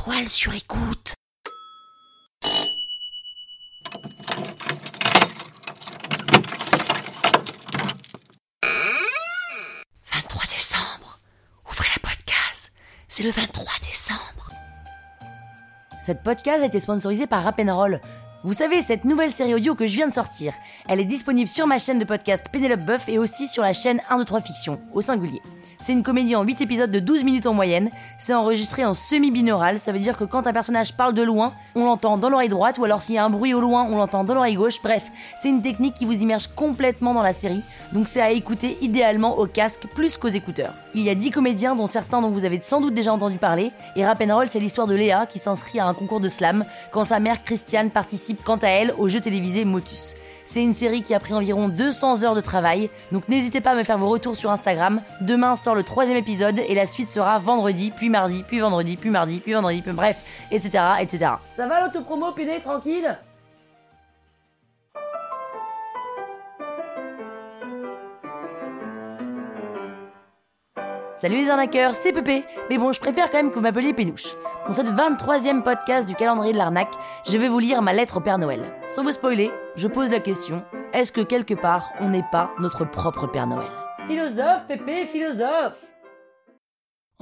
étoiles sur écoute. « 23 décembre. Ouvrez la podcast. C'est le 23 décembre. Cette podcast a été sponsorisée par Roll. Vous savez, cette nouvelle série audio que je viens de sortir, elle est disponible sur ma chaîne de podcast Pénélope Buff et aussi sur la chaîne 1, 2, 3 Fiction, au singulier. C'est une comédie en 8 épisodes de 12 minutes en moyenne. C'est enregistré en semi-binaural, ça veut dire que quand un personnage parle de loin, on l'entend dans l'oreille droite, ou alors s'il y a un bruit au loin, on l'entend dans l'oreille gauche. Bref, c'est une technique qui vous immerge complètement dans la série, donc c'est à écouter idéalement au casque plus qu'aux écouteurs. Il y a 10 comédiens, dont certains dont vous avez sans doute déjà entendu parler, et Rap c'est l'histoire de Léa qui s'inscrit à un concours de slam quand sa mère Christiane participe quant à elle au jeu télévisé Motus. C'est une série qui a pris environ 200 heures de travail, donc n'hésitez pas à me faire vos retours sur Instagram. Demain sort le troisième épisode et la suite sera vendredi, puis mardi, puis vendredi, puis mardi, puis vendredi, puis bref, etc. etc. Ça va l'autopromo, Péné, tranquille? Salut les arnaqueurs, c'est Pépé. Mais bon, je préfère quand même que vous m'appeliez Pénouche. Dans cette 23e podcast du calendrier de l'arnaque, je vais vous lire ma lettre au Père Noël. Sans vous spoiler, je pose la question est-ce que quelque part on n'est pas notre propre Père Noël? Philosophe, Pépé, philosophe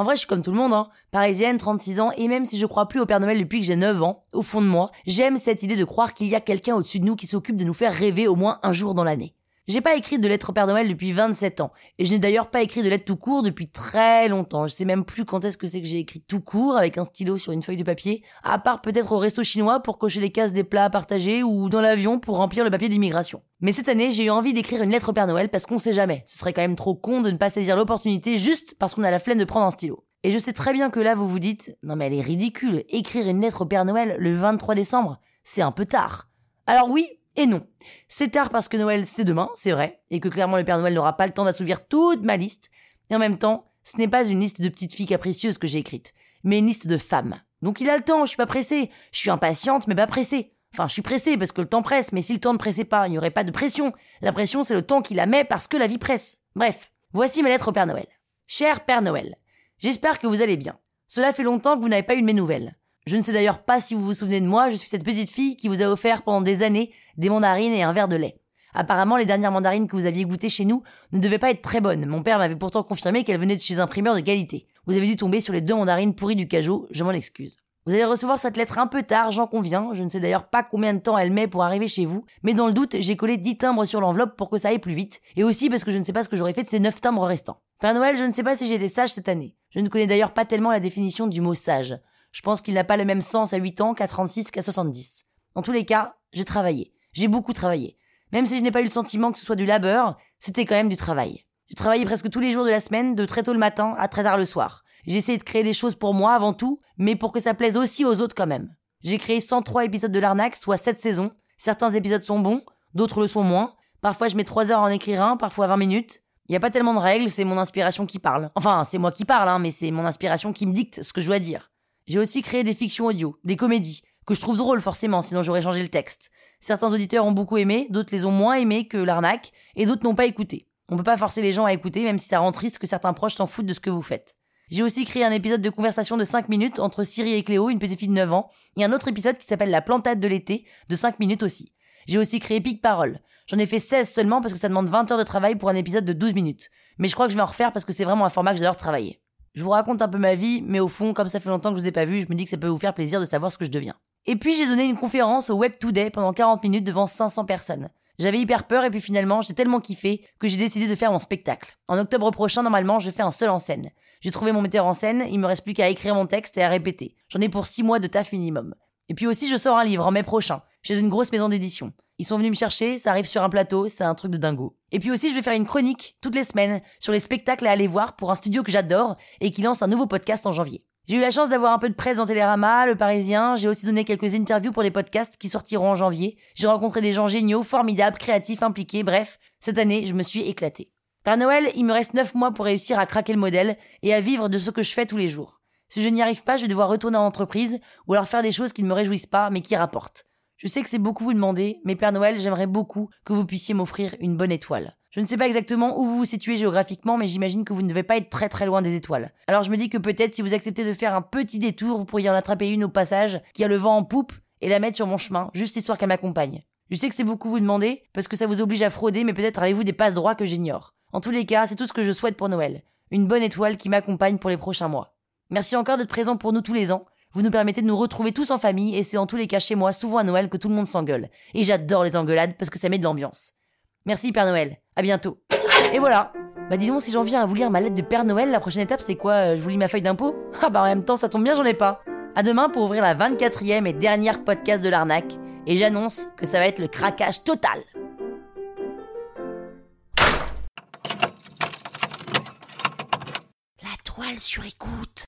en vrai, je suis comme tout le monde, hein. Parisienne, 36 ans, et même si je crois plus au Père Noël depuis que j'ai 9 ans, au fond de moi, j'aime cette idée de croire qu'il y a quelqu'un au-dessus de nous qui s'occupe de nous faire rêver au moins un jour dans l'année. J'ai pas écrit de lettre au Père Noël depuis 27 ans. Et je n'ai d'ailleurs pas écrit de lettre tout court depuis très longtemps. Je sais même plus quand est-ce que c'est que j'ai écrit tout court avec un stylo sur une feuille de papier. À part peut-être au resto chinois pour cocher les cases des plats à partager ou dans l'avion pour remplir le papier d'immigration. Mais cette année, j'ai eu envie d'écrire une lettre au Père Noël parce qu'on sait jamais. Ce serait quand même trop con de ne pas saisir l'opportunité juste parce qu'on a la flemme de prendre un stylo. Et je sais très bien que là, vous vous dites, non mais elle est ridicule, écrire une lettre au Père Noël le 23 décembre, c'est un peu tard. Alors oui, et non. C'est tard parce que Noël, c'est demain, c'est vrai, et que clairement le Père Noël n'aura pas le temps d'assouvir toute ma liste. Et en même temps, ce n'est pas une liste de petites filles capricieuses que j'ai écrite, mais une liste de femmes. Donc il a le temps, je suis pas pressée. Je suis impatiente, mais pas pressée. Enfin, je suis pressée parce que le temps presse, mais si le temps ne pressait pas, il n'y aurait pas de pression. La pression, c'est le temps qui la met parce que la vie presse. Bref, voici ma lettre au Père Noël. Cher Père Noël, j'espère que vous allez bien. Cela fait longtemps que vous n'avez pas eu de mes nouvelles. Je ne sais d'ailleurs pas si vous vous souvenez de moi, je suis cette petite fille qui vous a offert pendant des années des mandarines et un verre de lait. Apparemment, les dernières mandarines que vous aviez goûtées chez nous ne devaient pas être très bonnes. Mon père m'avait pourtant confirmé qu'elles venaient de chez un primeur de qualité. Vous avez dû tomber sur les deux mandarines pourries du cajot, je m'en excuse. Vous allez recevoir cette lettre un peu tard, j'en conviens. Je ne sais d'ailleurs pas combien de temps elle met pour arriver chez vous, mais dans le doute, j'ai collé 10 timbres sur l'enveloppe pour que ça aille plus vite, et aussi parce que je ne sais pas ce que j'aurais fait de ces 9 timbres restants. Père Noël, je ne sais pas si j'ai été sage cette année. Je ne connais d'ailleurs pas tellement la définition du mot sage. Je pense qu'il n'a pas le même sens à 8 ans qu'à 36 qu'à 70. En tous les cas, j'ai travaillé. J'ai beaucoup travaillé. Même si je n'ai pas eu le sentiment que ce soit du labeur, c'était quand même du travail. J'ai travaillé presque tous les jours de la semaine, de très tôt le matin à très tard le soir. J'ai essayé de créer des choses pour moi avant tout, mais pour que ça plaise aussi aux autres quand même. J'ai créé 103 épisodes de l'arnaque, soit 7 saisons. Certains épisodes sont bons, d'autres le sont moins. Parfois je mets 3 heures en écrire un, parfois 20 minutes. Il n'y a pas tellement de règles, c'est mon inspiration qui parle. Enfin, c'est moi qui parle, hein, mais c'est mon inspiration qui me dicte ce que je dois dire. J'ai aussi créé des fictions audio, des comédies, que je trouve drôles forcément, sinon j'aurais changé le texte. Certains auditeurs ont beaucoup aimé, d'autres les ont moins aimés que l'arnaque, et d'autres n'ont pas écouté. On peut pas forcer les gens à écouter, même si ça rend triste que certains proches s'en foutent de ce que vous faites. J'ai aussi créé un épisode de conversation de 5 minutes entre Siri et Cléo, une petite fille de 9 ans, et un autre épisode qui s'appelle La plantade de l'été, de 5 minutes aussi. J'ai aussi créé Pic Parole. J'en ai fait 16 seulement parce que ça demande 20 heures de travail pour un épisode de 12 minutes. Mais je crois que je vais en refaire parce que c'est vraiment un format que j'adore travailler. Je vous raconte un peu ma vie, mais au fond, comme ça fait longtemps que je vous ai pas vu, je me dis que ça peut vous faire plaisir de savoir ce que je deviens. Et puis j'ai donné une conférence au Web Today pendant 40 minutes devant 500 personnes. J'avais hyper peur et puis finalement j'ai tellement kiffé que j'ai décidé de faire mon spectacle. En octobre prochain, normalement, je fais un seul en scène. J'ai trouvé mon metteur en scène, il me reste plus qu'à écrire mon texte et à répéter. J'en ai pour 6 mois de taf minimum. Et puis aussi, je sors un livre en mai prochain, chez une grosse maison d'édition. Ils sont venus me chercher, ça arrive sur un plateau, c'est un truc de dingo. Et puis aussi, je vais faire une chronique toutes les semaines sur les spectacles à aller voir pour un studio que j'adore et qui lance un nouveau podcast en janvier. J'ai eu la chance d'avoir un peu de presse dans Télérama, Le Parisien, j'ai aussi donné quelques interviews pour des podcasts qui sortiront en janvier. J'ai rencontré des gens géniaux, formidables, créatifs, impliqués, bref, cette année, je me suis éclatée. Père Noël, il me reste 9 mois pour réussir à craquer le modèle et à vivre de ce que je fais tous les jours. Si je n'y arrive pas, je vais devoir retourner en entreprise ou alors faire des choses qui ne me réjouissent pas mais qui rapportent. Je sais que c'est beaucoup vous demander, mais Père Noël, j'aimerais beaucoup que vous puissiez m'offrir une bonne étoile. Je ne sais pas exactement où vous vous situez géographiquement, mais j'imagine que vous ne devez pas être très très loin des étoiles. Alors je me dis que peut-être si vous acceptez de faire un petit détour, vous pourriez en attraper une au passage, qui a le vent en poupe, et la mettre sur mon chemin, juste histoire qu'elle m'accompagne. Je sais que c'est beaucoup vous demander, parce que ça vous oblige à frauder, mais peut-être avez-vous des passes droits que j'ignore. En tous les cas, c'est tout ce que je souhaite pour Noël. Une bonne étoile qui m'accompagne pour les prochains mois. Merci encore d'être présent pour nous tous les ans. Vous nous permettez de nous retrouver tous en famille et c'est en tous les cas chez moi souvent à Noël que tout le monde s'engueule. Et j'adore les engueulades parce que ça met de l'ambiance. Merci Père Noël. À bientôt. Et voilà. Bah disons si j'en viens à vous lire ma lettre de Père Noël, la prochaine étape c'est quoi euh, Je vous lis ma feuille d'impôt? Ah bah en même temps ça tombe bien j'en ai pas. À demain pour ouvrir la 24e et dernière podcast de l'arnaque. Et j'annonce que ça va être le craquage total. La toile sur écoute.